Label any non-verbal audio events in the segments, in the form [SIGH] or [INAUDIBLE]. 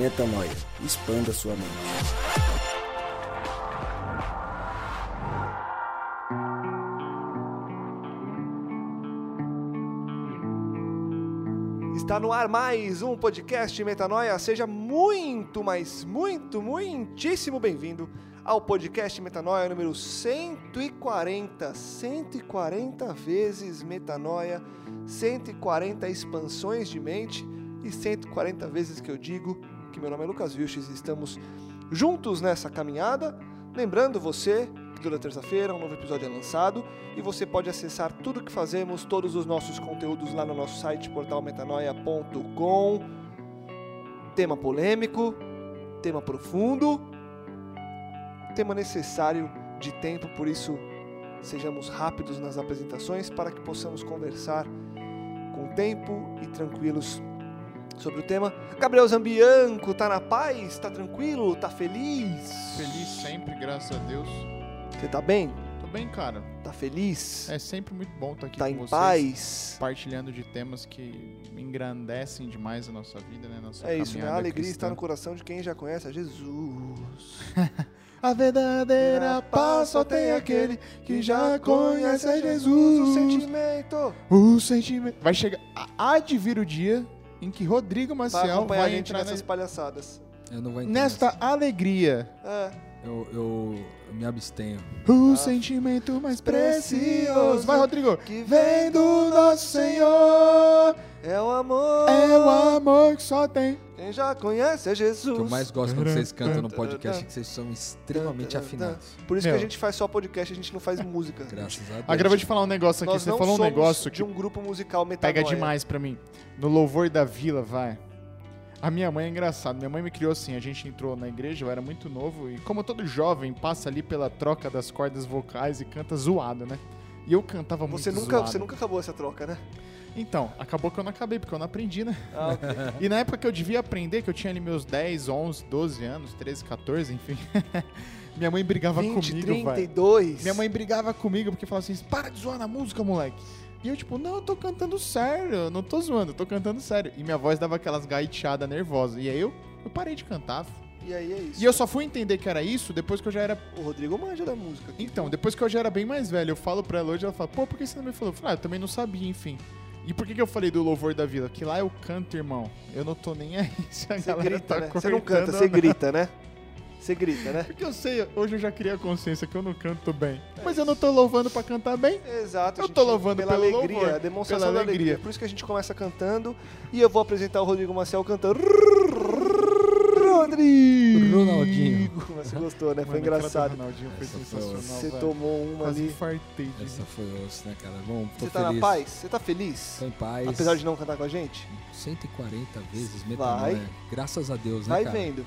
Metanoia. Expanda sua mente. Está no ar mais um podcast Metanoia. Seja muito, mas muito, muitíssimo bem-vindo ao podcast Metanoia número 140. 140 vezes Metanoia, 140 expansões de mente e 140 vezes que eu digo que meu nome é Lucas Vilches e estamos juntos nessa caminhada. Lembrando você que toda terça-feira um novo episódio é lançado e você pode acessar tudo que fazemos, todos os nossos conteúdos lá no nosso site portalmetanoia.com. Tema polêmico, tema profundo, tema necessário de tempo, por isso sejamos rápidos nas apresentações para que possamos conversar com tempo e tranquilos sobre o tema. Gabriel Zambianco, tá na paz? Tá tranquilo? Tá feliz? Feliz sempre, graças a Deus. Você tá bem? Tô bem, cara. Tá feliz? É sempre muito bom estar aqui tá com em vocês. paz? Partilhando de temas que engrandecem demais a nossa vida, né? Nossa É isso, né? A alegria cristã. está no coração de quem já conhece a Jesus. [LAUGHS] A verdadeira paz só tem aquele que já conhece a O Jesus. sentimento. O sentimento. Vai chegar. Há de vir o dia em que Rodrigo Maciel vai, a gente entrar nessas na- palhaçadas. Eu não vou entrar nesta alegria. É. Eu, eu, eu me abstenho. O Ah. sentimento mais Precioso. Vai, Rodrigo. Que Vem do nosso Senhor. É o amor. É o amor que só tem. Quem já conhece é Jesus. O que eu mais gosto quando vocês cantam no podcast é que vocês são extremamente afinados. Por isso Meu. que a gente faz só podcast, a gente não faz música. Graças a Deus. Agora eu vou te falar um negócio aqui. Nós Você não falou um negócio de que um grupo musical metanoia. pega demais pra mim. No Louvor da Vila, vai. A minha mãe é engraçada. Minha mãe me criou assim. A gente entrou na igreja, eu era muito novo. E como todo jovem, passa ali pela troca das cordas vocais e canta zoado, né? E eu cantava muito Você nunca, zoado. você nunca acabou essa troca, né? Então, acabou que eu não acabei, porque eu não aprendi, né? Ah, ok. [LAUGHS] E na época que eu devia aprender, que eu tinha ali meus 10, 11, 12 anos, 13, 14, enfim. [LAUGHS] minha mãe brigava 20, comigo, vai. 32. Minha mãe brigava comigo porque falava assim: para de zoar na música, moleque. E eu, tipo, não, eu tô cantando sério, eu não tô zoando, eu tô cantando sério. E minha voz dava aquelas gaiteadas nervosas. E aí eu, eu parei de cantar. E aí é isso. E eu só fui entender que era isso depois que eu já era. O Rodrigo manja da música. aqui. Então, depois que eu já era bem mais velho, eu falo pra ela hoje, ela fala, pô, por que você não me falou? Eu falei, ah, eu também não sabia, enfim. E por que, que eu falei do louvor da vila? Que lá eu canto, irmão. Eu não tô nem aí [LAUGHS] se a Você galera grita, tá né? Você não canta, você grita, né? Você grita, né? Porque eu sei, hoje eu já criei a consciência que eu não canto bem. Mas eu não tô louvando pra cantar bem. Exato. Eu gente- tô louvando pela pelo alegria, louvor, a demonstração pela da alegria. alegria. Por isso que a gente começa cantando e eu vou apresentar o Rodrigo Marcel cantando. Rodrigo! Ronaldinho. Você gostou, né? Foi Mano, do engraçado. Ronaldinho foi Essa foi sensacional, Você velho. tomou uma Quase ali. infartei de Essa foi osso, né, cara? Bom, tô Você tá feliz. na paz? Você tá feliz? Tô em paz. Apesar de não cantar com a gente? 140 vezes Vai. metanoia. Graças a Deus, né, Vai cara? vendo.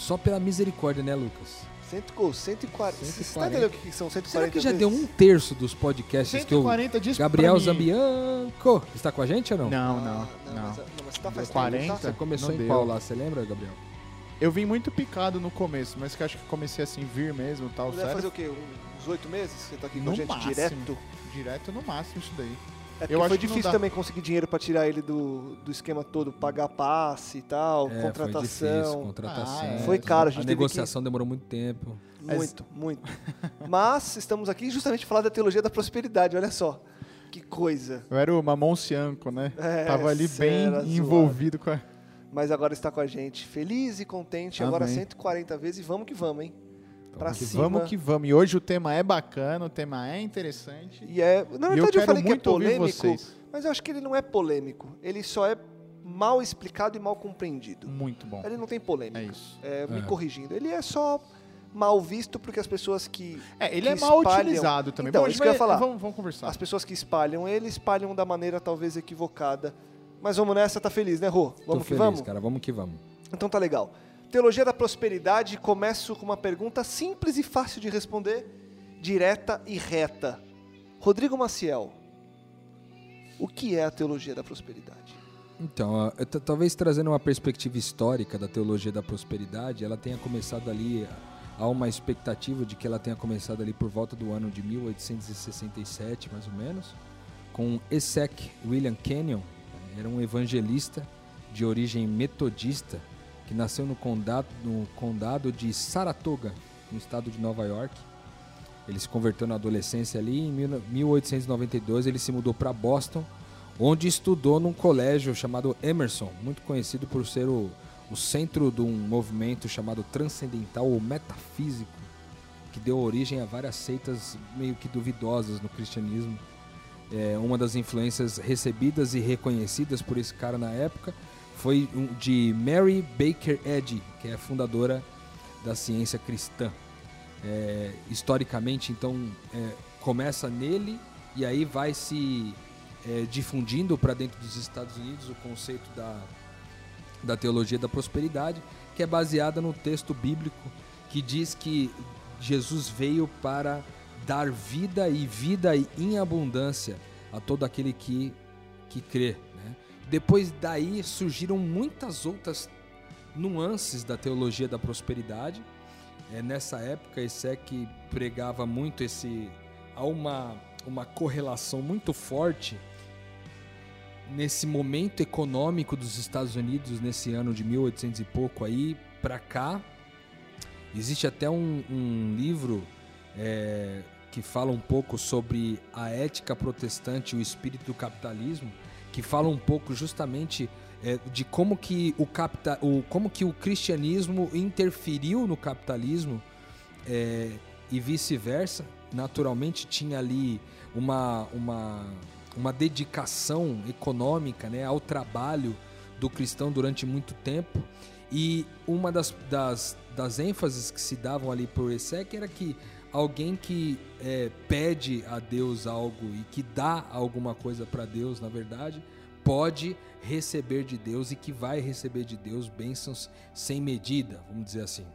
Só pela misericórdia, né, Lucas? Cento, oh, 140. Você tá 140. entendendo o que são 140 Será que já vezes? deu um terço dos podcasts que o 140 dias Gabriel mim. Zambianco está com a gente ou não? Não, Ah, não, Mas, não. não, mas você tá faz 40? tempo, Você tá? começou Não em deu. qual lá? Você lembra, Gabriel? Eu vim muito picado no começo, mas que acho que comecei assim, vir mesmo e tal, Você deve sério. fazer o quê? Uns oito meses que você tá aqui com No a gente máximo. direto? Direto no máximo isso daí. É Eu foi acho que não difícil também conseguir dinheiro pra tirar ele do, do esquema todo, pagar passe e tal, É, Foi difícil, contratação. Ah, contratação. é. Foi caro, a gente A negociação demorou muito tempo. Muito, muito. Mas estamos aqui justamente para falar da teologia da prosperidade, olha só. Que coisa. Eu era o Mamon Cianco, né? É, Tava ali bem era zoado. envolvido com a... Mas agora está com a gente, feliz e contente, agora Amém. 140 vezes e vamos que vamos, hein? Que cima. vamos que vamos. E hoje o tema é bacana, o tema é interessante. E é, na eu verdade eu, quero falei que é polêmico, mas eu acho que ele não é polêmico. Ele só é mal explicado e mal compreendido. Muito bom. Ele não tem polêmica. É isso. É, me É. corrigindo. Ele é só mal visto porque as pessoas que É, ele que é mal espalham- utilizado também. Então, Bom, isso gente que eu ia vai- falar. Vamos, vamos conversar. as pessoas que espalham ele espalham da maneira talvez equivocada. Mas vamos nessa, tá feliz, né, Rô? Tô Vamos que feliz, vamos? cara. Vamos que vamos. Então tá legal. Teologia da prosperidade, começo com uma pergunta simples e fácil de responder, direta e reta. Rodrigo Maciel, o que é a teologia da prosperidade? Então, t- talvez trazendo uma perspectiva histórica da teologia da prosperidade, ela tenha começado ali, há uma expectativa de que ela tenha começado ali por volta do ano de 1867, mais ou menos, com Essek William Kenyon, era um evangelista de origem metodista que nasceu no condado, no condado de Saratoga, no estado de Nova York. Ele se converteu na adolescência ali. Em 1892 ele se mudou para Boston, onde estudou num colégio chamado Emerson, muito conhecido por ser o, o centro de um movimento chamado transcendental ou metafísico, que deu origem a várias seitas meio que duvidosas no cristianismo. É, uma das influências recebidas e reconhecidas por esse cara na época foi de Mary Baker Eddy, que é a fundadora da ciência cristã. É, historicamente, então, é, começa nele e aí vai se é, difundindo para dentro dos Estados Unidos o conceito da, da teologia da prosperidade, que é baseada no texto bíblico que diz que Jesus veio para dar vida e vida em abundância a todo aquele que, que crê. Depois daí surgiram muitas outras nuances da teologia da prosperidade. É, nessa época, que pregava muito esse. Há uma, uma correlação muito forte nesse momento econômico dos Estados Unidos, nesse ano de 1800 e pouco aí, para cá. Existe até um, um livro é, que fala um pouco sobre a ética protestante e o espírito do capitalismo que fala um pouco justamente é, de como que o, capta, o, como que o cristianismo interferiu no capitalismo é, e vice-versa. Naturalmente tinha ali uma, uma, uma dedicação econômica né, ao trabalho do cristão durante muito tempo. E uma das, das, das ênfases que se davam ali por Essek era que alguém que é, pede a Deus algo e que dá alguma coisa para Deus, na verdade, pode receber de Deus e que vai receber de Deus bênçãos sem medida, vamos dizer assim.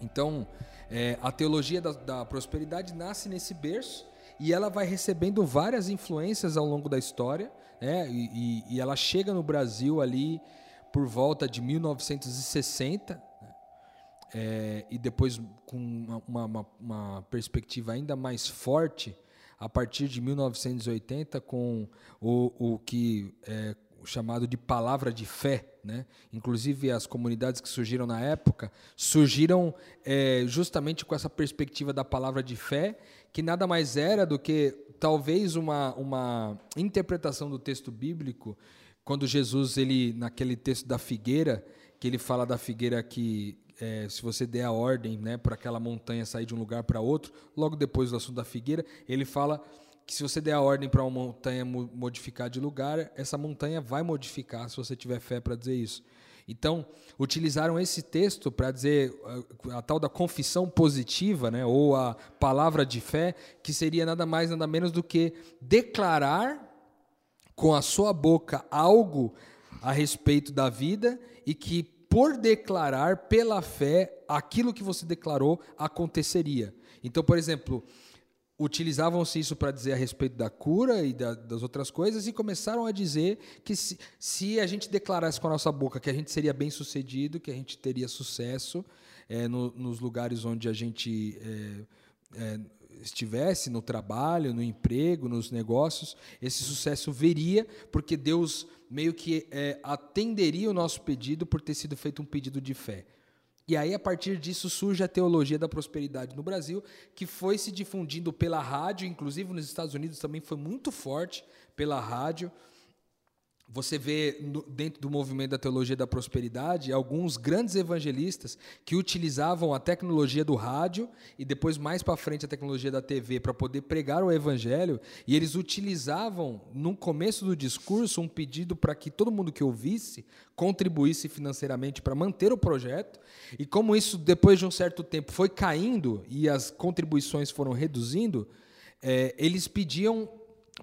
Então, é, a teologia da, da prosperidade nasce nesse berço e ela vai recebendo várias influências ao longo da história, né? e, e, e ela chega no Brasil ali por volta de 1960 é, e depois com uma, uma, uma, perspectiva ainda mais forte a partir de 1980 com o, o que é chamado de palavra de fé, né? Inclusive as comunidades que surgiram na época surgiram é, justamente com essa perspectiva da palavra de fé, que nada mais era do que talvez uma, uma interpretação do texto bíblico quando Jesus ele naquele texto da figueira que ele fala da figueira que é, se você der a ordem né, para aquela montanha sair de um lugar para outro, logo depois do assunto da figueira, ele fala que se você der a ordem para uma montanha modificar de lugar, essa montanha vai modificar se você tiver fé para dizer isso. Então, utilizaram esse texto para dizer a, a, tal da confissão positiva, né, ou a palavra de fé, que seria nada mais, nada menos do que declarar com a sua boca algo a respeito da vida e que por declarar pela fé aquilo que você declarou aconteceria. Então, por exemplo, utilizavam-se isso para dizer a respeito da cura e da, das outras coisas e começaram a dizer que se, se, a gente declarasse com a nossa boca que a gente seria bem sucedido, que a gente teria sucesso é, no, nos lugares onde a gente é, é, estivesse, no trabalho, no emprego, nos negócios, esse sucesso viria porque Deus meio que é, atenderia o nosso pedido por ter sido feito um pedido de fé. E aí, a partir disso, surge a teologia da prosperidade no Brasil, que foi se difundindo pela rádio, inclusive nos Estados Unidos também foi muito forte pela rádio. Você vê no, dentro do movimento da teologia da prosperidade alguns grandes evangelistas que utilizavam a tecnologia do rádio e depois mais para frente a tecnologia da TV para poder pregar o evangelho, e eles utilizavam no começo do discurso um pedido para que todo mundo que ouvisse contribuísse financeiramente para manter o projeto. E como isso depois de um certo tempo foi caindo e as contribuições foram reduzindo, é, eles pediam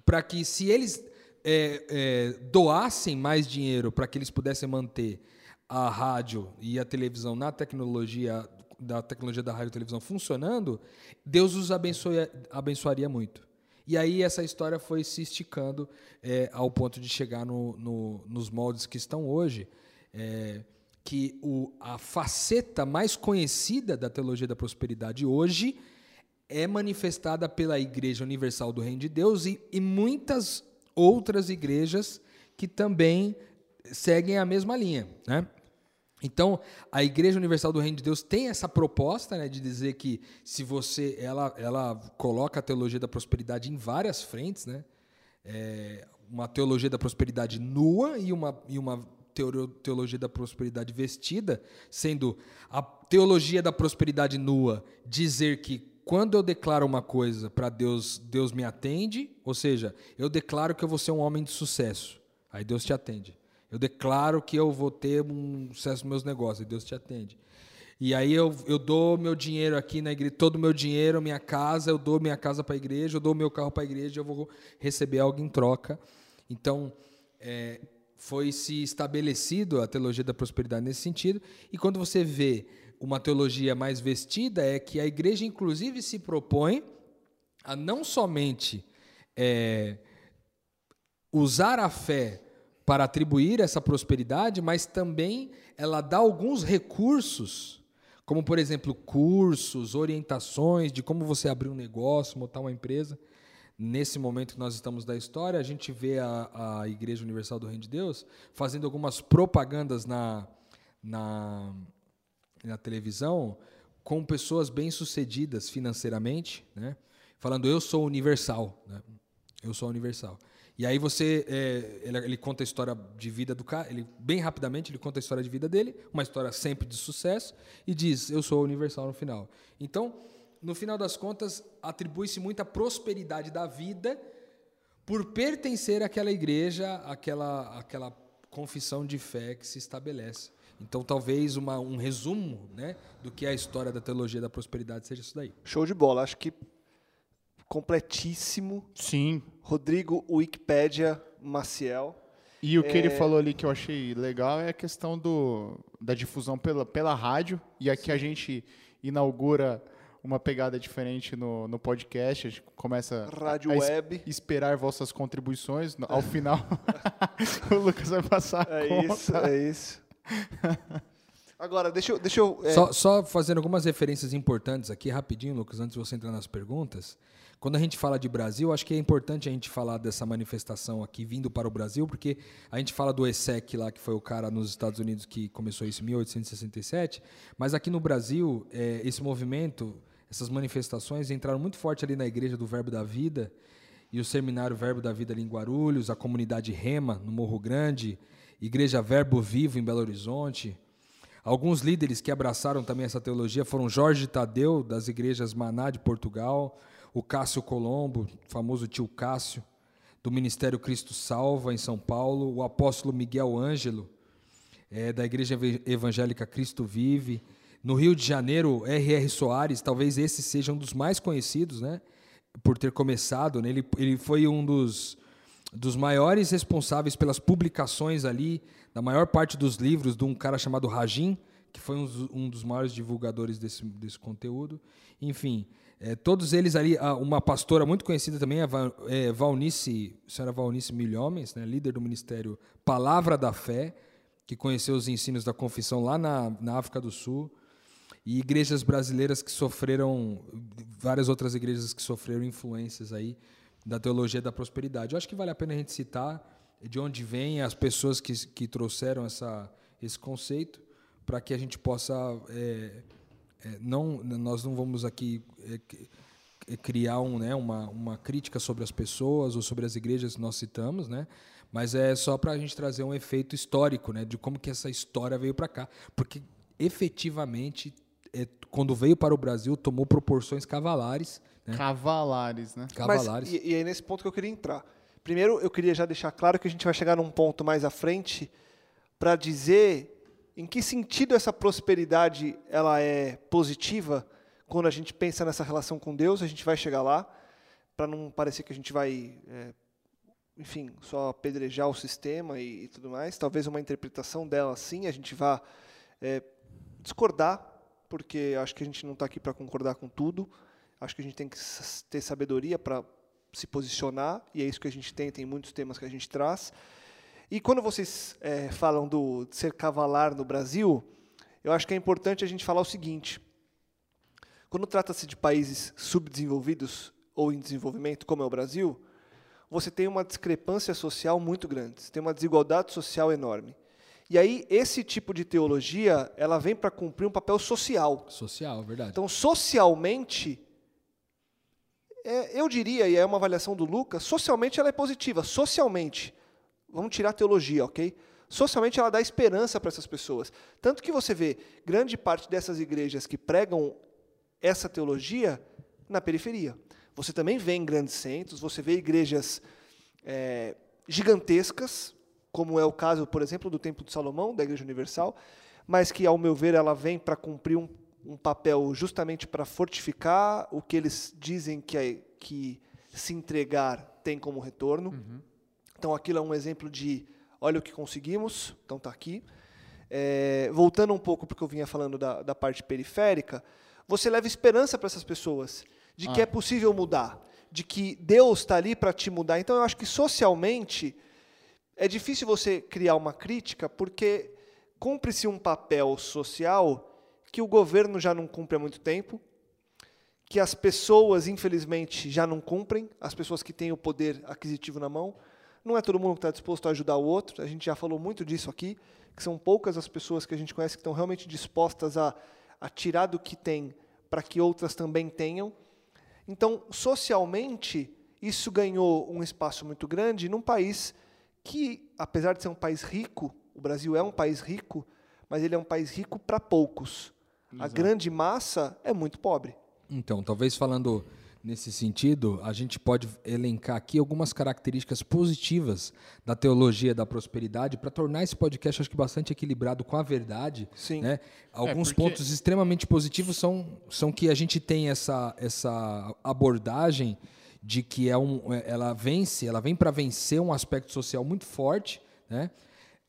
para que se eles é, é, doassem mais dinheiro para que eles pudessem manter a rádio e a televisão na tecnologia da tecnologia da rádio e televisão funcionando, Deus os abençoia, abençoaria muito. E aí essa história foi se esticando é, ao ponto de chegar no, no, nos moldes que estão hoje, é, que o, a faceta mais conhecida da teologia da prosperidade hoje é manifestada pela Igreja Universal do Reino de Deus e, e muitas outras igrejas que também seguem a mesma linha. Né? Então, a Igreja Universal do Reino de Deus tem essa proposta né, de dizer que se você. Ela, ela coloca a teologia da prosperidade em várias frentes, né? É, uma teologia da prosperidade nua e uma, e uma teologia da prosperidade vestida, sendo a teologia da prosperidade nua dizer que quando eu declaro uma coisa para Deus, Deus me atende, ou seja, eu declaro que eu vou ser um homem de sucesso, aí Deus te atende. Eu declaro que eu vou ter um sucesso nos meus negócios, e Deus te atende. E aí eu, eu dou meu dinheiro aqui na igreja, todo o meu dinheiro, minha casa, eu dou minha casa para a igreja, eu dou meu carro para a igreja, eu vou receber algo em troca. Então, é, foi se estabelecido a teologia da prosperidade nesse sentido. E quando você vê uma teologia mais vestida, é que a igreja, inclusive, se propõe a não somente é, usar a fé para atribuir essa prosperidade, mas também ela dá alguns recursos, como por exemplo cursos, orientações de como você abrir um negócio, montar uma empresa. Nesse momento que nós estamos da história, a gente vê a, a Igreja Universal do Reino de Deus fazendo algumas propagandas na, na, na televisão com pessoas bem-sucedidas financeiramente, né? falando eu sou universal, né? eu sou universal. E aí você, é, ele, ele, conta a história de vida do cara, ele bem rapidamente ele conta a história de vida dele, uma história sempre de sucesso e diz eu sou universal no final. Então, no final das contas, atribui-se muita prosperidade da vida por pertencer àquela igreja, àquela, àquela confissão de fé que se estabelece. Então, talvez uma, um resumo né, do que é a história da teologia da prosperidade seja isso daí. Show de bola. Acho que completíssimo. Sim. Rodrigo Wikipédia Maciel. E o que é... ele falou ali que eu achei legal é a questão do, da difusão pela, pela rádio. E aqui Sim. a gente inaugura uma pegada diferente no, no podcast. A gente começa Rádio a, Web. esperar vossas contribuições. Ao final, [LAUGHS] o Lucas vai passar a é conta. Isso, é isso. [LAUGHS] Agora, deixa eu. Deixa eu é... só, só fazendo algumas referências importantes aqui, rapidinho, Lucas, antes de você entrar nas perguntas. Quando a gente fala de Brasil, acho que é importante a gente falar dessa manifestação aqui vindo para o Brasil, porque a gente fala do ESSEC lá, que foi o cara nos Estados Unidos que começou isso em 1867, mas aqui no Brasil, é, esse movimento, essas manifestações entraram muito forte ali na Igreja do Verbo da Vida e o Seminário Verbo da Vida ali em Guarulhos, a comunidade Rema, no Morro Grande, Igreja Verbo Vivo em Belo Horizonte. Alguns líderes que abraçaram também essa teologia foram Jorge Tadeu, das igrejas Maná de Portugal, o Cássio Colombo, famoso tio Cássio, do Ministério Cristo Salva, em São Paulo, o apóstolo Miguel Ângelo, é, da Igreja Evangélica Cristo Vive. No Rio de Janeiro, R.R. Soares, talvez esse seja um dos mais conhecidos, né? Por ter começado, né? ele, ele foi um dos, dos maiores responsáveis pelas publicações ali, da maior parte dos livros, de um cara chamado Rajin, que foi um, um dos maiores divulgadores desse, desse conteúdo. Enfim, é, todos eles ali, uma pastora muito conhecida também, a é, Valnice, a senhora Valnice Milhomens, né, líder do ministério Palavra da Fé, que conheceu os ensinos da confissão lá na, na África do Sul, e igrejas brasileiras que sofreram, várias outras igrejas que sofreram influências aí da teologia da prosperidade. Eu acho que vale a pena a gente citar de onde vêm as pessoas que, que trouxeram essa, esse conceito, para que a gente possa é, é, não, nós não vamos aqui é, é, criar um, né, uma, uma crítica sobre as pessoas ou sobre as igrejas que nós citamos, né? Mas é só para a gente trazer um efeito histórico, né, de como que essa história veio para cá, porque efetivamente quando veio para o Brasil tomou proporções cavalares. Né? Cavalares, né? Cavalares. Mas, e, e é nesse ponto que eu queria entrar. Primeiro, eu queria já deixar claro que a gente vai chegar num ponto mais à frente para dizer em que sentido essa prosperidade ela é positiva quando a gente pensa nessa relação com Deus? A gente vai chegar lá, para não parecer que a gente vai, é, enfim, só apedrejar o sistema e, e, tudo mais. Talvez uma interpretação dela, sim, a gente vá é, discordar, porque acho que a gente não está aqui para concordar com tudo. Acho que a gente tem que ter sabedoria para se posicionar, e é isso que a gente tem, tem muitos temas que a gente traz. E quando vocês é, falam do de ser cavalar no Brasil, eu acho que é importante a gente falar o seguinte: quando trata-se de países subdesenvolvidos ou em desenvolvimento, como é o Brasil, você tem uma discrepância social muito grande, você tem uma desigualdade social enorme. E aí, esse tipo de teologia, ela vem para cumprir um papel social. Social, verdade. Então, socialmente, é, eu diria, e é uma avaliação do Lucas, socialmente ela é positiva. Socialmente, vamos tirar a teologia, ok? Socialmente ela dá esperança para essas pessoas. Tanto que você vê grande parte dessas igrejas que pregam essa teologia na periferia. Você também vê em grandes centros, você vê igrejas é, gigantescas, como é o caso, por exemplo, do Templo de Salomão, da Igreja Universal, mas que, ao meu ver, ela vem para cumprir um, um, papel justamente para fortificar o que eles dizem que, é, que se entregar tem como retorno. Uhum. Então, aquilo é um exemplo de, olha o que conseguimos, então está aqui. É, voltando um pouco porque eu vinha falando da, da parte periférica, você leva esperança para essas pessoas de que ah. é possível mudar, de que Deus está ali para te mudar. Então, eu acho que socialmente é difícil você criar uma crítica, porque cumpre-se um papel social que o governo já não cumpre há muito tempo, que as pessoas, infelizmente, já não cumprem, as pessoas que têm o poder aquisitivo na mão. Não é todo mundo que está disposto a ajudar o outro, a gente já falou muito disso aqui, que são poucas as pessoas que a gente conhece que estão realmente dispostas a, a tirar do que tem para que outras também tenham. Então, socialmente, isso ganhou um espaço muito grande num país que, apesar de ser um país rico, o Brasil é um país rico, mas ele é um país rico para poucos. Exato. A grande massa é muito pobre. Então, talvez falando nesse sentido, a gente pode elencar aqui algumas características positivas da teologia da prosperidade para tornar esse podcast, acho que bastante equilibrado com a verdade. Sim. Né? Alguns é porque... pontos extremamente positivos são, são que a gente tem essa, essa abordagem de que é um, ela vence, ela vem para vencer um aspecto social muito forte, né?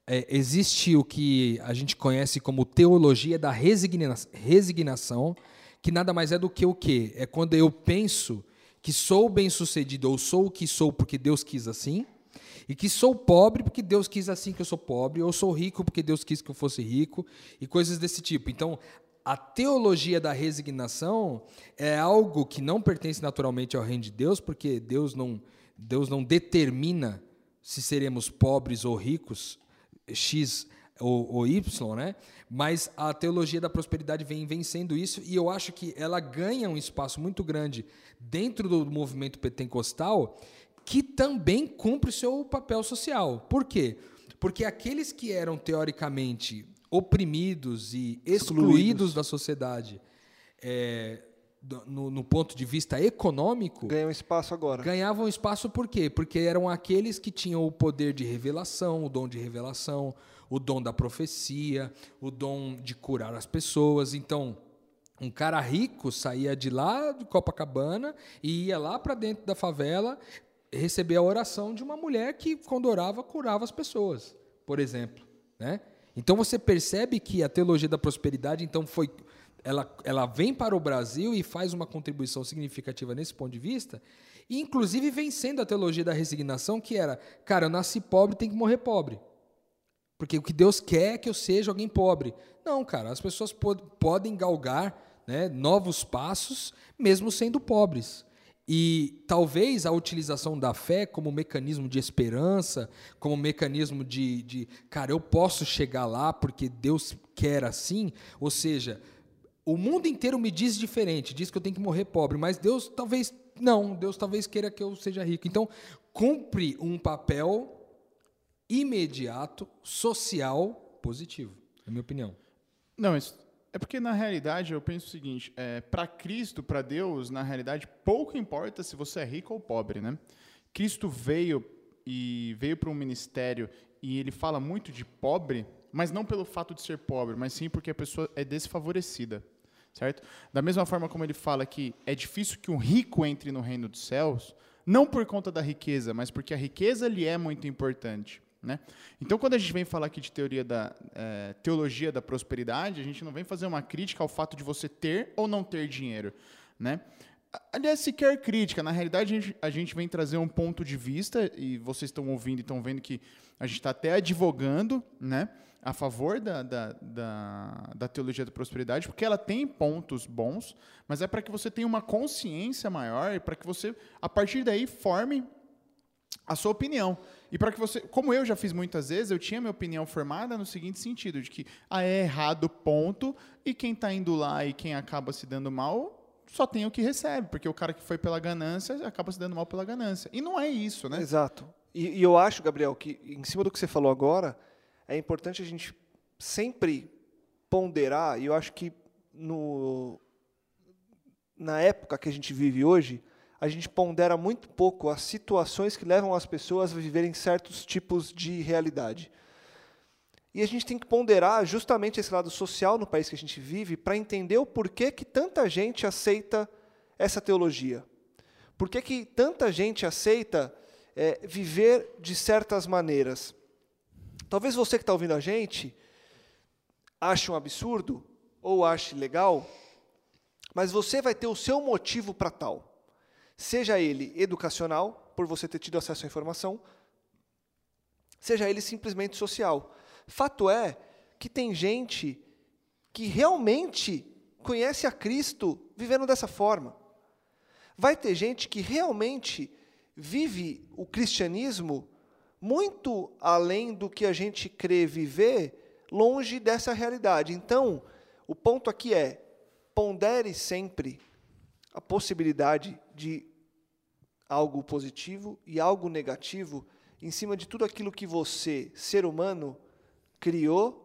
É, existe o que a gente conhece como teologia da resigna resignação, que nada mais é do que o quê? É quando eu penso que sou bem-sucedido ou sou o que sou porque Deus quis assim, e que sou pobre porque Deus quis assim que eu sou pobre, ou sou rico porque Deus quis que eu fosse rico, e coisas desse tipo. Então, a teologia da resignação é algo que não pertence naturalmente ao reino de Deus, porque Deus não, Deus não determina se seremos pobres ou ricos, X ou, ou Y, né? Mas a teologia da prosperidade vem vencendo isso e eu acho que ela ganha um espaço muito grande dentro do movimento pentecostal que também cumpre o seu papel social. Por quê? Porque aqueles que eram teoricamente oprimidos e excluídos, excluídos da sociedade é, no, no, ponto de vista econômico. Ganham espaço agora. Ganhavam espaço por quê? Porque eram aqueles que tinham o poder de revelação, o dom de revelação, o dom da profecia, o dom de curar as pessoas. Então, um cara rico saía de lá de Copacabana e ia lá para dentro da favela receber a oração de uma mulher que, quando orava, curava as pessoas, por exemplo. Né? Então você percebe que a teologia da prosperidade então foi ela, ela vem para o Brasil e faz uma contribuição significativa nesse ponto de vista, e inclusive vencendo a teologia da resignação, que era, cara, eu nasci pobre, tem que morrer pobre. Porque o que Deus quer é que eu seja alguém pobre. Não, cara, as pessoas pod podem galgar né, novos passos, mesmo sendo pobres. E talvez a utilização da fé como mecanismo de esperança, como mecanismo de, de, cara, eu posso chegar lá porque Deus quer assim. Ou seja, o mundo inteiro me diz diferente, diz que eu tenho que morrer pobre, mas Deus talvez não, Deus talvez queira que eu seja rico. Então, cumpre um papel imediato, social, positivo. É a minha opinião. Não, é porque na realidade eu penso o seguinte: é, para Cristo, para Deus, na realidade pouco importa se você é rico ou pobre, né? Cristo veio e veio para um ministério e ele fala muito de pobre, mas não pelo fato de ser pobre, mas sim porque a pessoa é desfavorecida, certo? Da mesma forma como ele fala que é difícil que um rico entre no reino dos céus, não por conta da riqueza, mas porque a riqueza lhe é muito importante. Né? Então, quando a gente vem falar aqui de teoria da é, teologia da prosperidade, a gente não vem fazer uma crítica ao fato de você ter ou não ter dinheiro. Né? Aliás, sequer crítica. Na realidade, a gente, a gente vem trazer um ponto de vista, e vocês estão ouvindo e estão vendo que a gente está até advogando né, a favor da, da, da, da, teologia da prosperidade, porque ela tem pontos bons, mas é para que você tenha uma consciência maior para que você, a partir daí, forme a sua opinião. E para que você, como eu já fiz muitas vezes, eu tinha minha opinião formada no seguinte sentido, de que ah, é errado, ponto, e quem está indo lá e quem acaba se dando mal só tem o que recebe, porque o cara que foi pela ganância acaba se dando mal pela ganância. E não é isso, né? Exato. E, e eu acho, Gabriel, que em cima do que você falou agora, é importante a gente sempre ponderar, e eu acho que no, na época que a gente vive hoje, a gente pondera muito pouco as situações que levam as pessoas a viverem certos tipos de realidade. E a gente tem que ponderar justamente esse lado social no país que a gente vive para entender o porquê que tanta gente aceita essa teologia. Por que, tanta gente aceita é, viver de certas maneiras? Talvez você que está ouvindo a gente ache um absurdo ou ache legal, mas você vai ter o seu motivo para tal. Seja ele educacional, por você ter tido acesso à informação, seja ele simplesmente social. Fato é que tem gente que realmente conhece a Cristo vivendo dessa forma. Vai ter gente que realmente vive o cristianismo muito além do que a gente crê viver, longe dessa realidade. Então, o ponto aqui é: pondere sempre a possibilidade de algo positivo e algo negativo em cima de tudo aquilo que você, ser humano, criou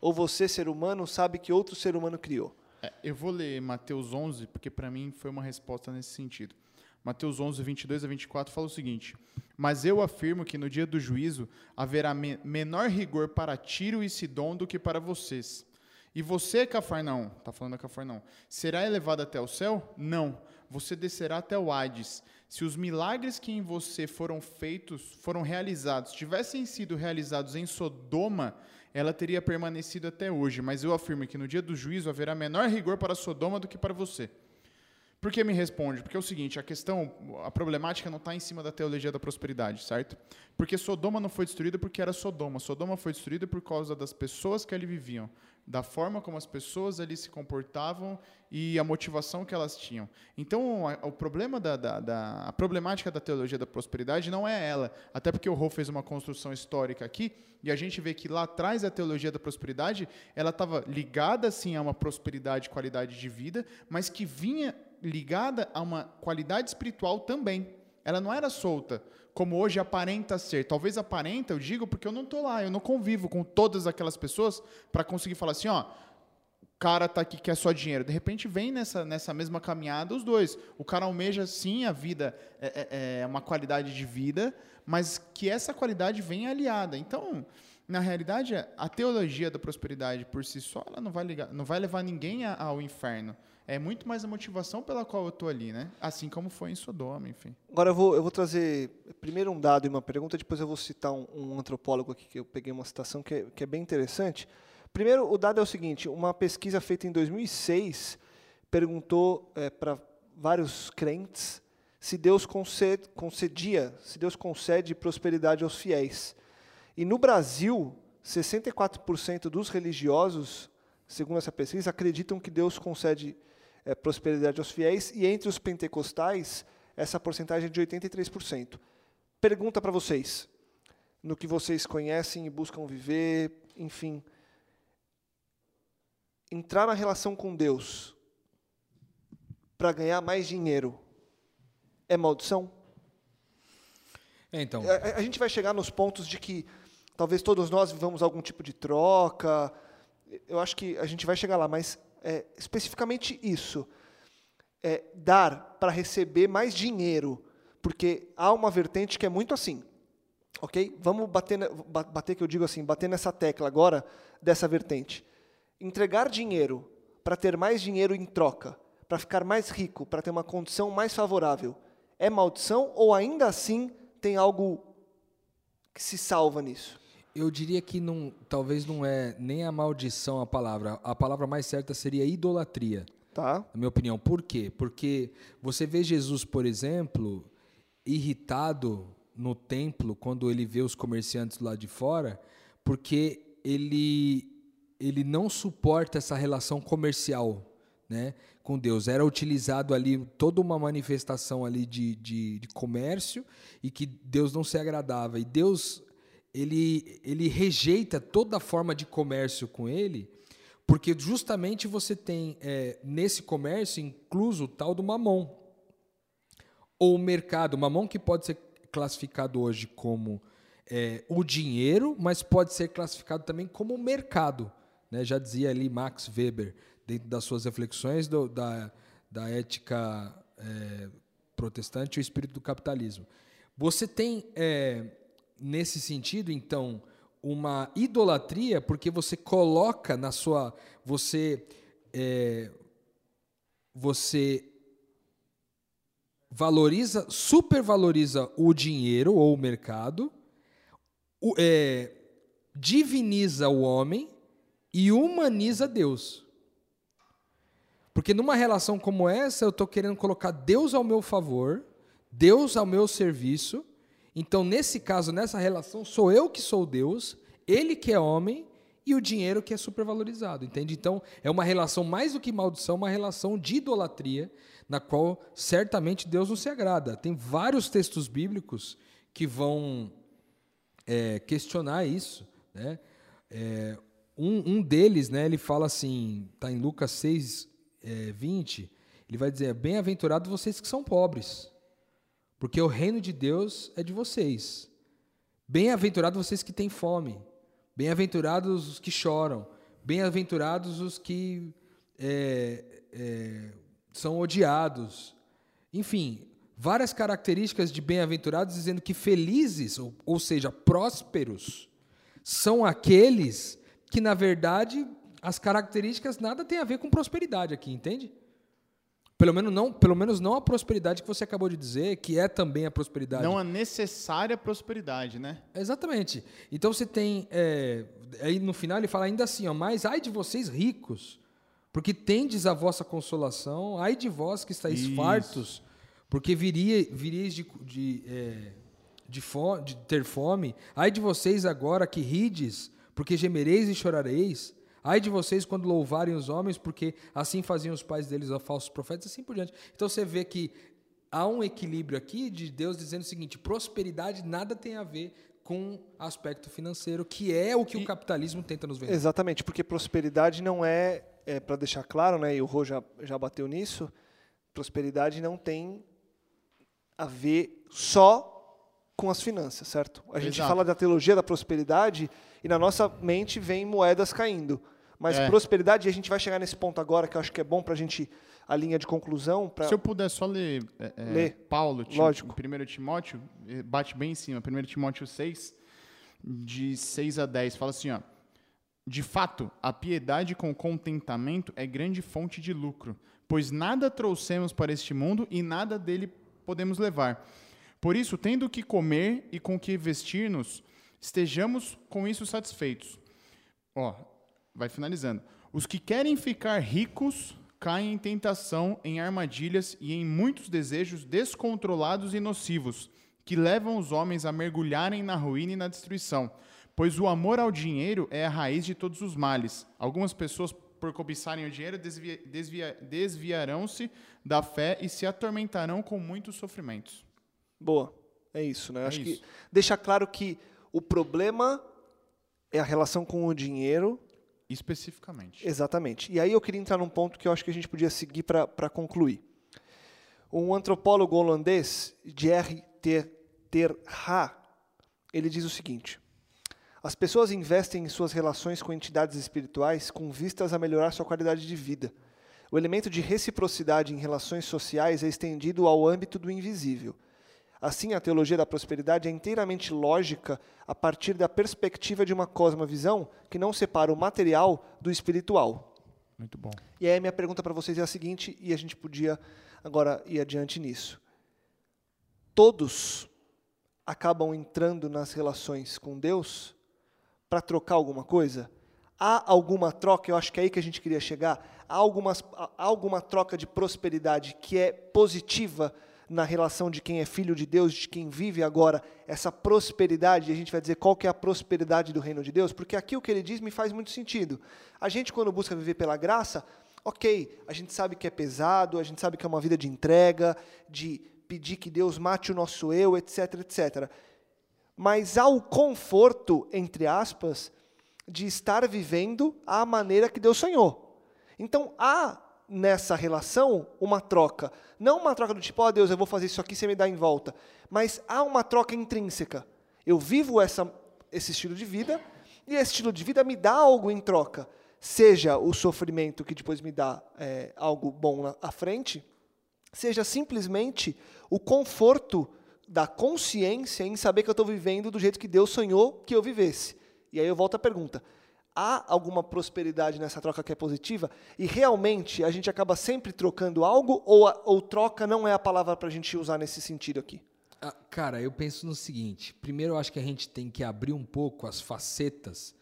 ou você, ser humano, sabe que outro ser humano criou. É, eu vou ler Mateus 11, porque para mim foi uma resposta nesse sentido. Mateus 11, 22 a 24 fala o seguinte: Mas eu afirmo que no dia do juízo haverá me menor rigor para Tiro e Sidom do que para vocês. E você, Cafarnaum, está falando a Cafarnaum, será elevado até o céu? Não. Você descerá até o Hades. Se os milagres que em você foram feitos, foram realizados, tivessem sido realizados em Sodoma, ela teria permanecido até hoje. Mas eu afirmo que no dia do juízo haverá menor rigor para Sodoma do que para você. Por que me responde? Porque é o seguinte, a questão, a problemática não está em cima da teologia da prosperidade, certo? Porque Sodoma não foi destruída porque era Sodoma. Sodoma foi destruída por causa das pessoas que ali viviam da forma como as pessoas ali se comportavam e a motivação que elas tinham. Então, a, o problema da, da, da, a problemática da teologia da prosperidade não é ela, até porque o Rô fez uma construção histórica aqui e a gente vê que lá atrás a teologia da prosperidade ela estava ligada sim a uma prosperidade, qualidade de vida, mas que vinha ligada a uma qualidade espiritual também. Ela não era solta como hoje aparenta ser. Talvez aparenta, eu digo, porque eu não estou lá, eu não convivo com todas aquelas pessoas para conseguir falar assim, ó, o cara tá aqui quer só dinheiro. De repente vem nessa, nessa mesma caminhada os dois. O cara almeja sim a vida, é, é, é uma qualidade de vida, mas que essa qualidade vem aliada. Então, na realidade, a teologia da prosperidade por si só, ela não vai, ligar, não vai levar ninguém ao inferno é muito mais a motivação pela qual eu estou ali, né? Assim como foi em Sodoma, enfim. Agora eu vou, eu vou trazer primeiro um dado e uma pergunta, depois eu vou citar um, um antropólogo aqui, que eu peguei uma citação que é, que é bem interessante. Primeiro, o dado é o seguinte, uma pesquisa feita em 2006 perguntou é, para vários crentes se Deus concedia, se Deus concede prosperidade aos fiéis. E no Brasil, 64% dos religiosos, segundo essa pesquisa, acreditam que Deus concede é, prosperidade aos fiéis, e entre os pentecostais, essa porcentagem é de 83%. Pergunta para vocês, no que vocês conhecem e buscam viver, enfim. Entrar na relação com Deus para ganhar mais dinheiro é maldição? É, então. A, a, gente vai chegar nos pontos de que talvez todos nós vivamos algum tipo de troca. Eu acho que a gente vai chegar lá, mas é, especificamente isso. É, dar para receber mais dinheiro, porque há uma vertente que é muito assim, ok? Vamos bater, bater que eu digo assim, bater nessa tecla agora dessa vertente. Entregar dinheiro para ter mais dinheiro em troca, para ficar mais rico, para ter uma condição mais favorável, é maldição ou ainda assim tem algo que se salva nisso? Eu diria que não, talvez não é nem a maldição a palavra. A palavra mais certa seria idolatria. Tá. Na minha opinião. Por quê? Porque você vê Jesus, por exemplo, irritado no templo quando ele vê os comerciantes lá de fora, porque ele ele não suporta essa relação comercial né, com Deus. Era utilizado ali toda uma manifestação ali de, de, de comércio e que Deus não se agradava. E Deus ele, ele rejeita toda forma de comércio com ele, porque justamente você tem é, nesse comércio incluso o tal do mamon. Ou o mercado. O mamon que pode ser classificado hoje como é, o dinheiro, mas pode ser classificado também como o mercado. Né? Já dizia ali Max Weber, dentro das suas reflexões do, da, da ética é, protestante e o espírito do capitalismo. Você tem, é, nesse sentido, então, uma idolatria, porque você coloca na sua. Você. É, você valoriza, supervaloriza o dinheiro ou o mercado, o, é, diviniza o homem e humaniza Deus. Porque numa relação como essa, eu estou querendo colocar Deus ao meu favor, Deus ao meu serviço. Então, nesse caso, nessa relação, sou eu que sou Deus, ele que é homem e o dinheiro que é supervalorizado, entende? Então, é uma relação mais do que maldição, uma relação de idolatria, na qual certamente Deus não se agrada. Tem vários textos bíblicos que vão é, questionar isso, né? É, um, um, deles, né, ele fala assim, está em Lucas 6, é, 20, ele vai dizer: Bem-aventurados vocês que são pobres, porque o reino de Deus é de vocês. Bem-aventurados vocês que têm fome, bem-aventurados os que choram, bem-aventurados os que é, é, são odiados. Enfim, várias características de bem-aventurados dizendo que felizes, ou, ou seja, prósperos, são aqueles que, na verdade, as características nada tem a ver com prosperidade aqui, entende? Pelo menos não, pelo menos não a prosperidade que você acabou de dizer, que é também a prosperidade. Não a necessária prosperidade, né? Exatamente. Então você tem. É, aí no final ele fala ainda assim, ó, mas ai de vocês ricos, porque tendes a vossa consolação, ai de vós que estáis Isso. fartos, porque viria, viríeis de, de, é, de, fome, de ter fome, ai de vocês agora que rides, porque gemereis e chorareis, ai de vocês quando louvarem os homens, porque assim faziam os pais deles a falsos profetas, assim por diante. Então você vê que há um equilíbrio aqui de Deus dizendo o seguinte: prosperidade nada tem a ver com aspecto financeiro, que é o que e, o capitalismo tenta nos vender. Exatamente, porque prosperidade não é é, para deixar claro, né, e o Rô já, já bateu nisso, prosperidade não tem a ver só com as finanças, certo? A gente Exato. fala da teologia da prosperidade e na nossa mente vem moedas caindo. Mas é. prosperidade, e a gente vai chegar nesse ponto agora, que eu acho que é bom para a gente, a linha de conclusão. Pra... Se eu puder só ler, é, é. Paulo, Lógico. 1 Timóteo, eh, bate bem em cima, 1 Timóteo 6, de 6 a 10, fala assim, ó. De fato, a piedade com contentamento é grande fonte de lucro, pois nada trouxemos para este mundo e nada dele podemos levar. Por isso, tendo que comer e com que vestir-nos, estejamos com isso satisfeitos. Ó, vai finalizando. Os que querem ficar ricos caem em tentação, em armadilhas e em muitos desejos descontrolados e nocivos, que levam os homens a mergulharem na ruína e na destruição pois o amor ao dinheiro é a raiz de todos os males. Algumas pessoas, por cobiçarem o dinheiro, desvia, desvia, desviarão-se da fé e se atormentarão com muitos sofrimentos. Boa, é isso, né? É Acho isso. que deixa claro que o problema é a relação com o dinheiro. Especificamente. Exatamente. E aí eu queria entrar num ponto que eu acho que a gente podia seguir para concluir. Um antropólogo holandês, Jerry Terha, ele diz o seguinte: as pessoas investem em suas relações com entidades espirituais com vistas a melhorar sua qualidade de vida. O elemento de reciprocidade em relações sociais é estendido ao âmbito do invisível. Assim, a teologia da prosperidade é inteiramente lógica a partir da perspectiva de uma cosmovisão que não separa o material do espiritual. Muito bom. E aí, minha pergunta para vocês é a seguinte, e a gente podia agora ir adiante nisso. Todos acabam entrando nas relações com Deus para trocar alguma coisa? Há alguma troca, eu acho que é aí que a gente queria chegar, há, algumas, há alguma troca de prosperidade que é positiva na relação de quem é filho de Deus, de quem vive agora essa prosperidade, e a gente vai dizer qual que é a prosperidade do reino de Deus, porque aqui o que ele diz me faz muito sentido. A gente, quando busca viver pela graça, Ok, a gente sabe que é pesado, a gente sabe que é uma vida de entrega, de pedir que Deus mate o nosso eu, etc, etc. Mas há o conforto, entre aspas, de estar vivendo à maneira que Deus sonhou. Então há nessa relação uma troca. Não uma troca do tipo, ó oh, Deus, eu vou fazer isso aqui, você me dá em volta. Mas há uma troca intrínseca. Eu vivo essa, esse estilo de vida e esse estilo de vida me dá algo em troca. Seja o sofrimento que depois me dá é, algo bom à frente, seja simplesmente o conforto da consciência em saber que eu estou vivendo do jeito que Deus sonhou que eu vivesse. E aí eu volto à pergunta: há alguma prosperidade nessa troca que é positiva? E realmente a gente acaba sempre trocando algo ou, a, ou troca não é a palavra para a gente usar nesse sentido aqui? Ah, cara, eu penso no seguinte: primeiro eu acho que a gente tem que abrir um pouco as facetas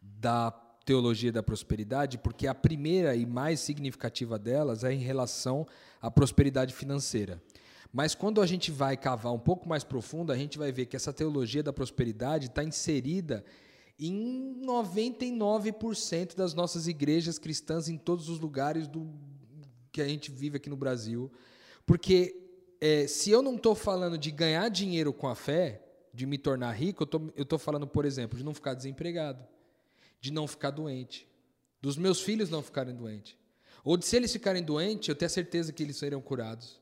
da teologia da prosperidade, porque a primeira e mais significativa delas é em relação à prosperidade financeira. Mas quando a gente vai cavar um pouco mais profundo, a gente vai ver que essa teologia da prosperidade está inserida em 99% das nossas igrejas cristãs em todos os lugares do que a gente vive aqui no Brasil. Porque é, se eu não estou falando de ganhar dinheiro com a fé, de me tornar rico, eu estou falando, por exemplo, de não ficar desempregado, de não ficar doente, dos meus filhos não ficarem doentes. Ou de se eles ficarem doentes, eu tenho certeza que eles serão curados.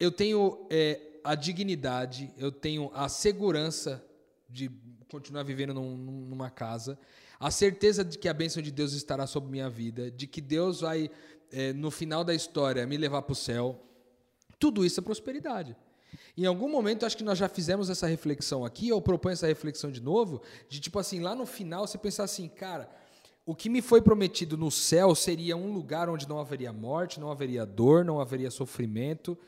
Eu tenho é, a dignidade, eu tenho a segurança de continuar vivendo num, numa casa, a certeza de que a bênção de Deus estará sobre minha vida, de que Deus vai, é, no final da história, me levar para o céu. Tudo isso é prosperidade. Em algum momento, acho que nós já fizemos essa reflexão aqui, eu proponho essa reflexão de novo, de tipo assim, lá no final você pensar assim, cara, o que me foi prometido no céu seria um lugar onde não haveria morte, não haveria dor, não haveria sofrimento,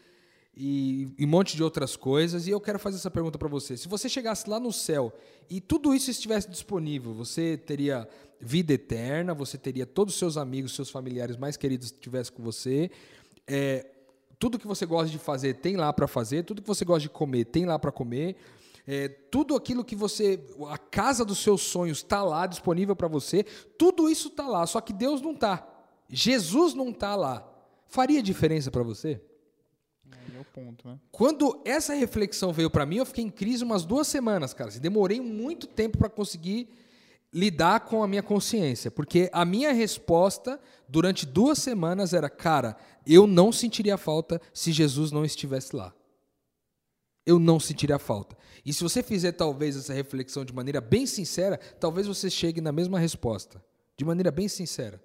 e, e um monte de outras coisas. E eu quero fazer essa pergunta para você. Se você chegasse lá no céu e tudo isso estivesse disponível, você teria vida eterna, você teria todos os seus amigos, seus familiares mais queridos estivessem com você. É, tudo que você gosta de fazer tem lá para fazer, tudo que você gosta de comer tem lá para comer. É, tudo aquilo que você. A casa dos seus sonhos está lá disponível para você, tudo isso está lá, só que Deus não está. Jesus não está lá. Faria diferença para você? Ponto, né? Quando essa reflexão veio para mim, eu fiquei em crise umas duas semanas, cara. Assim, demorei muito tempo para conseguir lidar com a minha consciência, porque a minha resposta durante duas semanas era, cara, eu não sentiria falta se Jesus não estivesse lá. Eu não sentiria falta. E se você fizer talvez essa reflexão de maneira bem sincera, talvez você chegue na mesma resposta, de maneira bem sincera.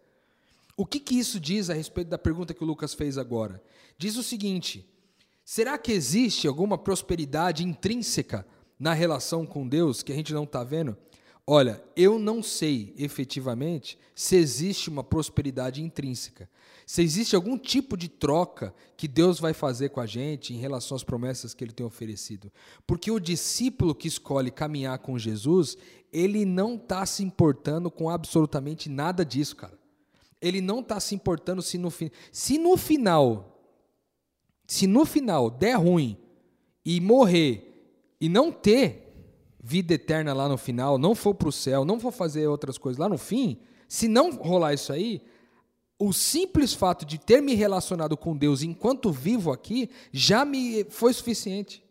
O que, que isso diz a respeito da pergunta que o Lucas fez agora? Diz o seguinte: Será que existe alguma prosperidade intrínseca na relação com Deus que a gente não está vendo? Olha, eu não sei efetivamente se existe uma prosperidade intrínseca. Se existe algum tipo de troca que Deus vai fazer com a gente em relação às promessas que ele tem oferecido. Porque o discípulo que escolhe caminhar com Jesus, ele não está se importando com absolutamente nada disso, cara. Ele não está se importando se no, se no final se no final der ruim e morrer e não ter vida eterna lá no final, não for para o céu, não for fazer outras coisas lá no fim, se não rolar isso aí, o simples fato de ter me relacionado com Deus enquanto vivo aqui já me foi suficiente.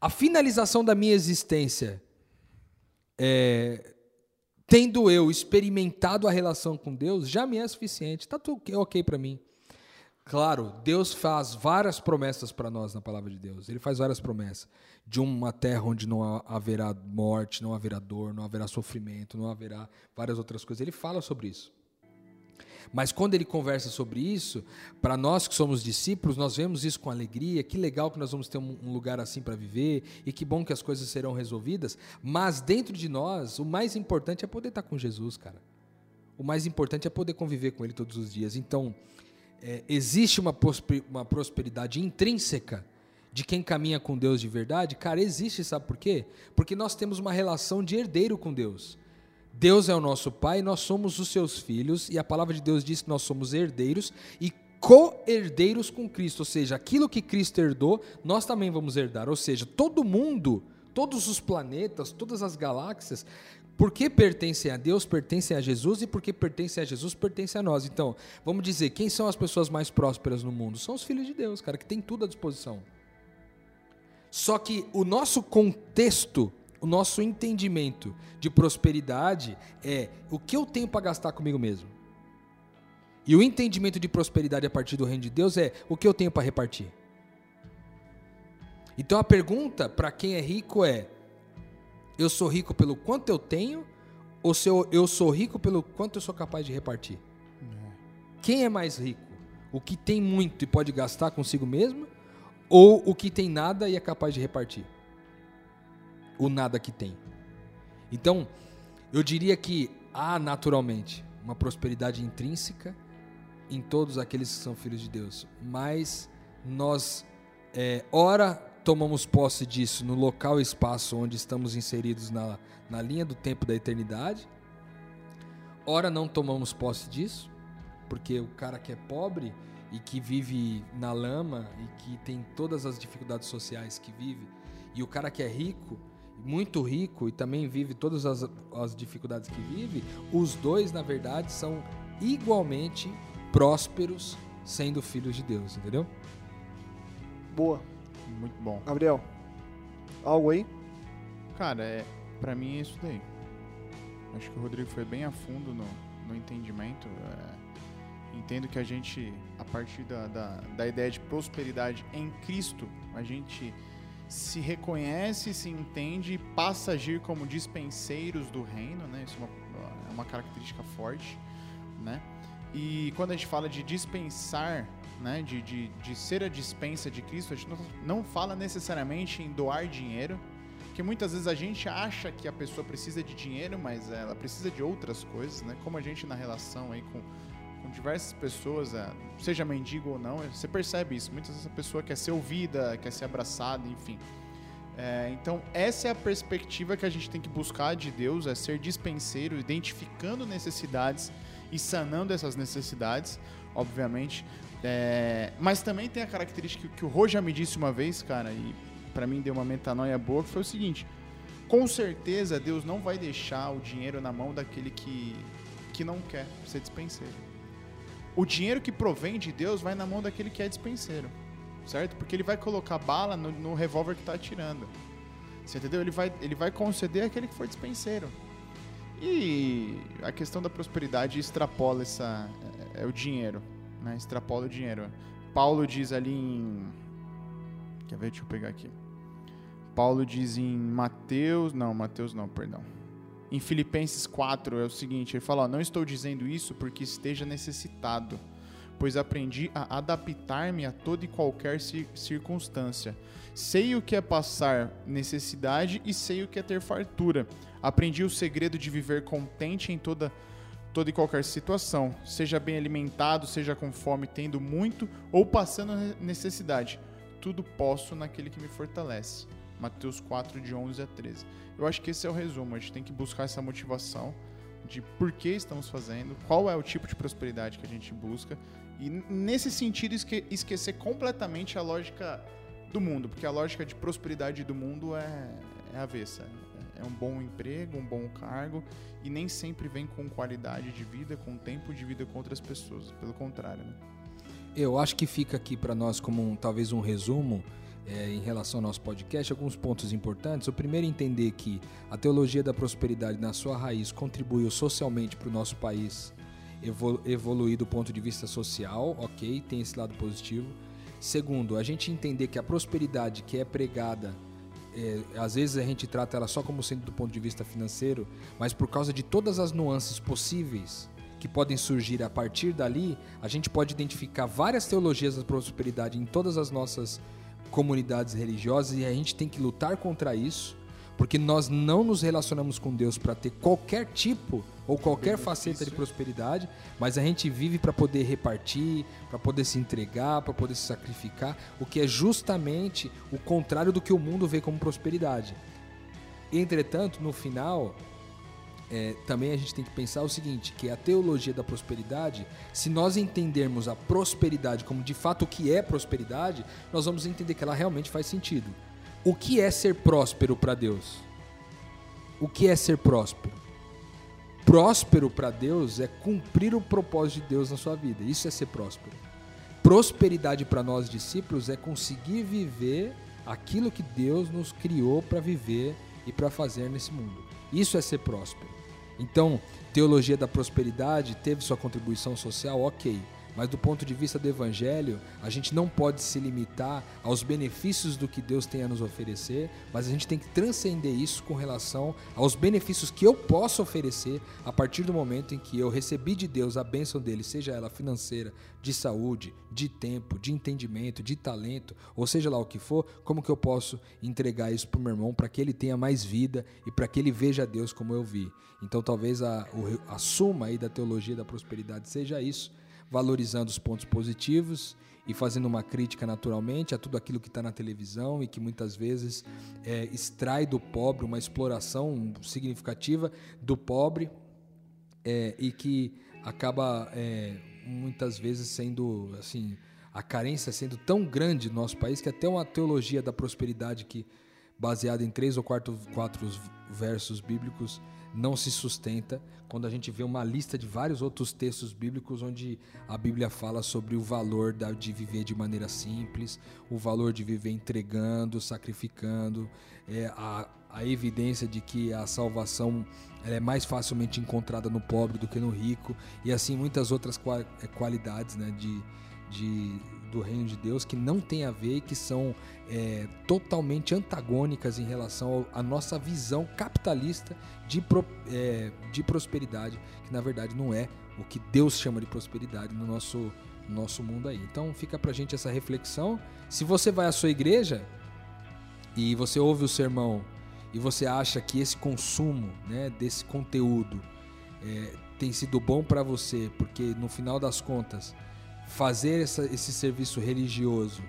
A finalização da minha existência, é, tendo eu experimentado a relação com Deus, já me é suficiente. Está tudo ok para mim. Claro, Deus faz várias promessas para nós na palavra de Deus. Ele faz várias promessas de uma terra onde não haverá morte, não haverá dor, não haverá sofrimento, não haverá várias outras coisas. Ele fala sobre isso. Mas quando ele conversa sobre isso, para nós que somos discípulos, nós vemos isso com alegria. Que legal que nós vamos ter um lugar assim para viver e que bom que as coisas serão resolvidas. Mas dentro de nós, o mais importante é poder estar com Jesus, cara. O mais importante é poder conviver com Ele todos os dias. Então, é, existe uma, uma prosperidade intrínseca de quem caminha com Deus de verdade? Cara, existe, sabe por quê? Porque nós temos uma relação de herdeiro com Deus. Deus é o nosso Pai, nós somos os seus filhos, e a palavra de Deus diz que nós somos herdeiros e co-herdeiros com Cristo, ou seja, aquilo que Cristo herdou, nós também vamos herdar. Ou seja, todo mundo, todos os planetas, todas as galáxias Porque pertencem a Deus, pertencem a Jesus, e porque pertencem a Jesus, pertencem a nós. Então, vamos dizer, quem são as pessoas mais prósperas no mundo? São os filhos de Deus, cara, que tem tudo à disposição. Só que o nosso contexto, o nosso entendimento de prosperidade é o que eu tenho para gastar comigo mesmo. E o entendimento de prosperidade a partir do reino de Deus é o que eu tenho para repartir. Então a pergunta para quem é rico é: eu sou rico pelo quanto eu tenho ou se eu, eu sou rico pelo quanto eu sou capaz de repartir? Quem é mais rico? O que tem muito e pode gastar consigo mesmo ou o que tem nada e é capaz de repartir? O nada que tem. Então, eu diria que há naturalmente uma prosperidade intrínseca em todos aqueles que são filhos de Deus, mas nós, é, ora, tomamos posse disso no local e espaço onde estamos inseridos na, na linha do tempo da eternidade. Ora, não tomamos posse disso, porque o cara que é pobre e que vive na lama e que tem todas as dificuldades sociais que vive, e o cara que é rico, muito rico e também vive todas as, as dificuldades que vive, os dois, na verdade, são igualmente prósperos sendo filhos de Deus, entendeu? Boa. Muito bom. Gabriel, algo aí? Cara, é, pra mim é isso daí. Acho que o Rodrigo foi bem a fundo no, no entendimento. É, entendo que a gente, a partir da, da, da ideia de prosperidade em Cristo, a gente se reconhece, se entende e passa a agir como dispenseiros do reino, né? Isso é uma, é uma característica forte, né? E quando a gente fala de dispensar, né, de, de, de ser a dispensa de Cristo, a gente não, não fala necessariamente em doar dinheiro, porque muitas vezes a gente acha que a pessoa precisa de dinheiro, mas ela precisa de outras coisas, né? Como a gente na relação aí com, com diversas pessoas, é, seja mendigo ou não, você percebe isso. Muitas vezes a pessoa quer ser ouvida, quer ser abraçada, enfim. É, então, essa é a perspectiva que a gente tem que buscar de Deus, é ser dispenseiro, identificando necessidades e sanando essas necessidades, obviamente. É, mas também tem a característica que o Rô já me disse uma vez, cara, e para mim deu uma metanoia boa, que foi o seguinte: com certeza Deus não vai deixar o dinheiro na mão daquele que, que não quer ser dispenseiro. O dinheiro que provém de Deus vai na mão daquele que é dispenseiro, certo? Porque ele vai colocar bala no, no revólver que está atirando. Você entendeu? Ele vai, ele vai conceder aquele que for dispenseiro. E a questão da prosperidade extrapola essa, é, o dinheiro, né? Extrapola o dinheiro. Paulo diz ali em Quer ver? Deixa eu pegar aqui. Paulo diz em Mateus, não, Mateus não, perdão. Em Filipenses 4 é o seguinte, ele fala, ó, não estou dizendo isso porque esteja necessitado, pois aprendi a adaptar-me a toda e qualquer circunstância. Sei o que é passar necessidade e sei o que é ter fartura. Aprendi o segredo de viver contente em toda toda e qualquer situação, seja bem alimentado, seja com fome, tendo muito ou passando necessidade tudo posso naquele que me fortalece. Mateus 4, de 11 a 13. Eu acho que esse é o resumo. A gente tem que buscar essa motivação de por que estamos fazendo, qual é o tipo de prosperidade que a gente busca. E nesse sentido, esque esquecer completamente a lógica do mundo, porque a lógica de prosperidade do mundo é, é avessa. É um bom emprego, um bom cargo, e nem sempre vem com qualidade de vida, com tempo de vida com outras pessoas. Pelo contrário, né? Eu acho que fica aqui para nós como um, talvez um resumo é, em relação ao nosso podcast, alguns pontos importantes. O primeiro, entender que a teologia da prosperidade, na sua raiz, contribuiu socialmente para o nosso país evolu evoluir do ponto de vista social, ok, tem esse lado positivo. Segundo, a gente entender que a prosperidade que é pregada, é, às vezes a gente trata ela só como sendo do ponto de vista financeiro, mas por causa de todas as nuances possíveis que podem surgir a partir dali, a gente pode identificar várias teologias da prosperidade em todas as nossas comunidades religiosas e a gente tem que lutar contra isso, porque nós não nos relacionamos com Deus para ter qualquer tipo ou qualquer faceta de prosperidade, mas a gente vive para poder repartir, para poder se entregar, para poder se sacrificar, o que é justamente o contrário do que o mundo vê como prosperidade. Entretanto, no final, é, também a gente tem que pensar o seguinte, que a teologia da prosperidade, se nós entendermos a prosperidade como de fato o que é prosperidade, nós vamos entender que ela realmente faz sentido. O que é ser próspero para Deus? O que é ser próspero? próspero para Deus é cumprir o propósito de Deus na sua vida. Isso é ser próspero. Prosperidade para nós discípulos é conseguir viver aquilo que Deus nos criou para viver e para fazer nesse mundo. Isso é ser próspero. Então, teologia da prosperidade teve sua contribuição social, ok. Mas do ponto de vista do evangelho, a gente não pode se limitar aos benefícios do que Deus tem a nos oferecer, mas a gente tem que transcender isso com relação aos benefícios que eu posso oferecer a partir do momento em que eu recebi de Deus a bênção dele, seja ela financeira, de saúde, de tempo, de entendimento, de talento, ou seja lá o que for, como que eu posso entregar isso para o meu irmão para que ele tenha mais vida e para que ele veja Deus como eu vi. Então talvez a, a suma aí da teologia da prosperidade seja isso valorizando os pontos positivos e fazendo uma crítica naturalmente a tudo aquilo que está na televisão e que muitas vezes é, extrai do pobre uma exploração significativa do pobre é, e que acaba é, muitas vezes sendo assim a carência sendo tão grande no nosso país que até uma teologia da prosperidade que baseada em três ou quatro, quatro versos bíblicos não se sustenta quando a gente vê uma lista de vários outros textos bíblicos onde a Bíblia fala sobre o valor de viver de maneira simples, o valor de viver entregando, sacrificando, é, a, a evidência de que a salvação é mais facilmente encontrada no pobre do que no rico, e assim muitas outras é, qualidades né, de, de do reino de Deus que não tem a ver e que são é, totalmente antagônicas em relação à nossa visão capitalista de, pro, é, de prosperidade, que na verdade não é o que Deus chama de prosperidade no nosso, nosso mundo aí. Então fica pra gente essa reflexão. Se você vai à sua igreja e você ouve o sermão e você acha que esse consumo né, desse conteúdo é, tem sido bom para você, porque no final das contas fazer essa, esse serviço religioso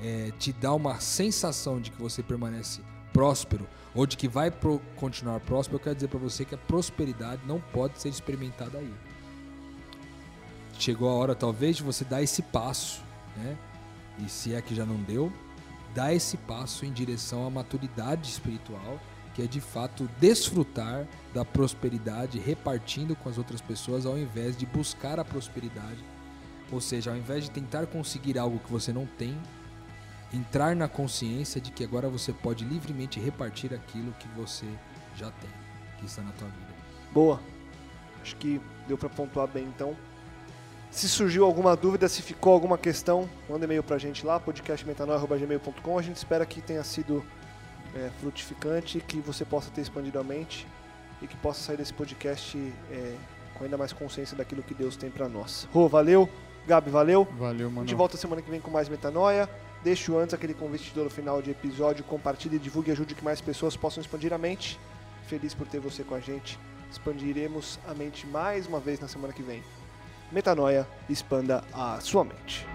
é, te dá uma sensação de que você permanece próspero ou de que vai pro, continuar próspero, eu quero dizer para você que a prosperidade não pode ser experimentada aí. Chegou a hora talvez de você dar esse passo, né? E se é que já não deu, dá esse passo em direção à maturidade espiritual, que é de fato desfrutar da prosperidade repartindo com as outras pessoas ao invés de buscar a prosperidade ou seja, ao invés de tentar conseguir algo que você não tem, entrar na consciência de que agora você pode livremente repartir aquilo que você já tem, que está na tua vida. Boa. Acho que deu para pontuar bem então. Se surgiu alguma dúvida, se ficou alguma questão, manda e-mail pra gente lá, podcastmetanoia.gmail.com. A gente espera que tenha sido é, frutificante, que você possa ter expandido a mente e que possa sair desse podcast é, com ainda mais consciência daquilo que Deus tem para nós. Rô, valeu! Gabi, valeu. Valeu, mano. A gente volta semana que vem com mais Metanoia. Deixo antes aquele convite no final de episódio. Compartilhe, divulgue e ajude que mais pessoas possam expandir a mente. Feliz por ter você com a gente. Expandiremos a mente mais uma vez na semana que vem. Metanoia, expanda a sua mente.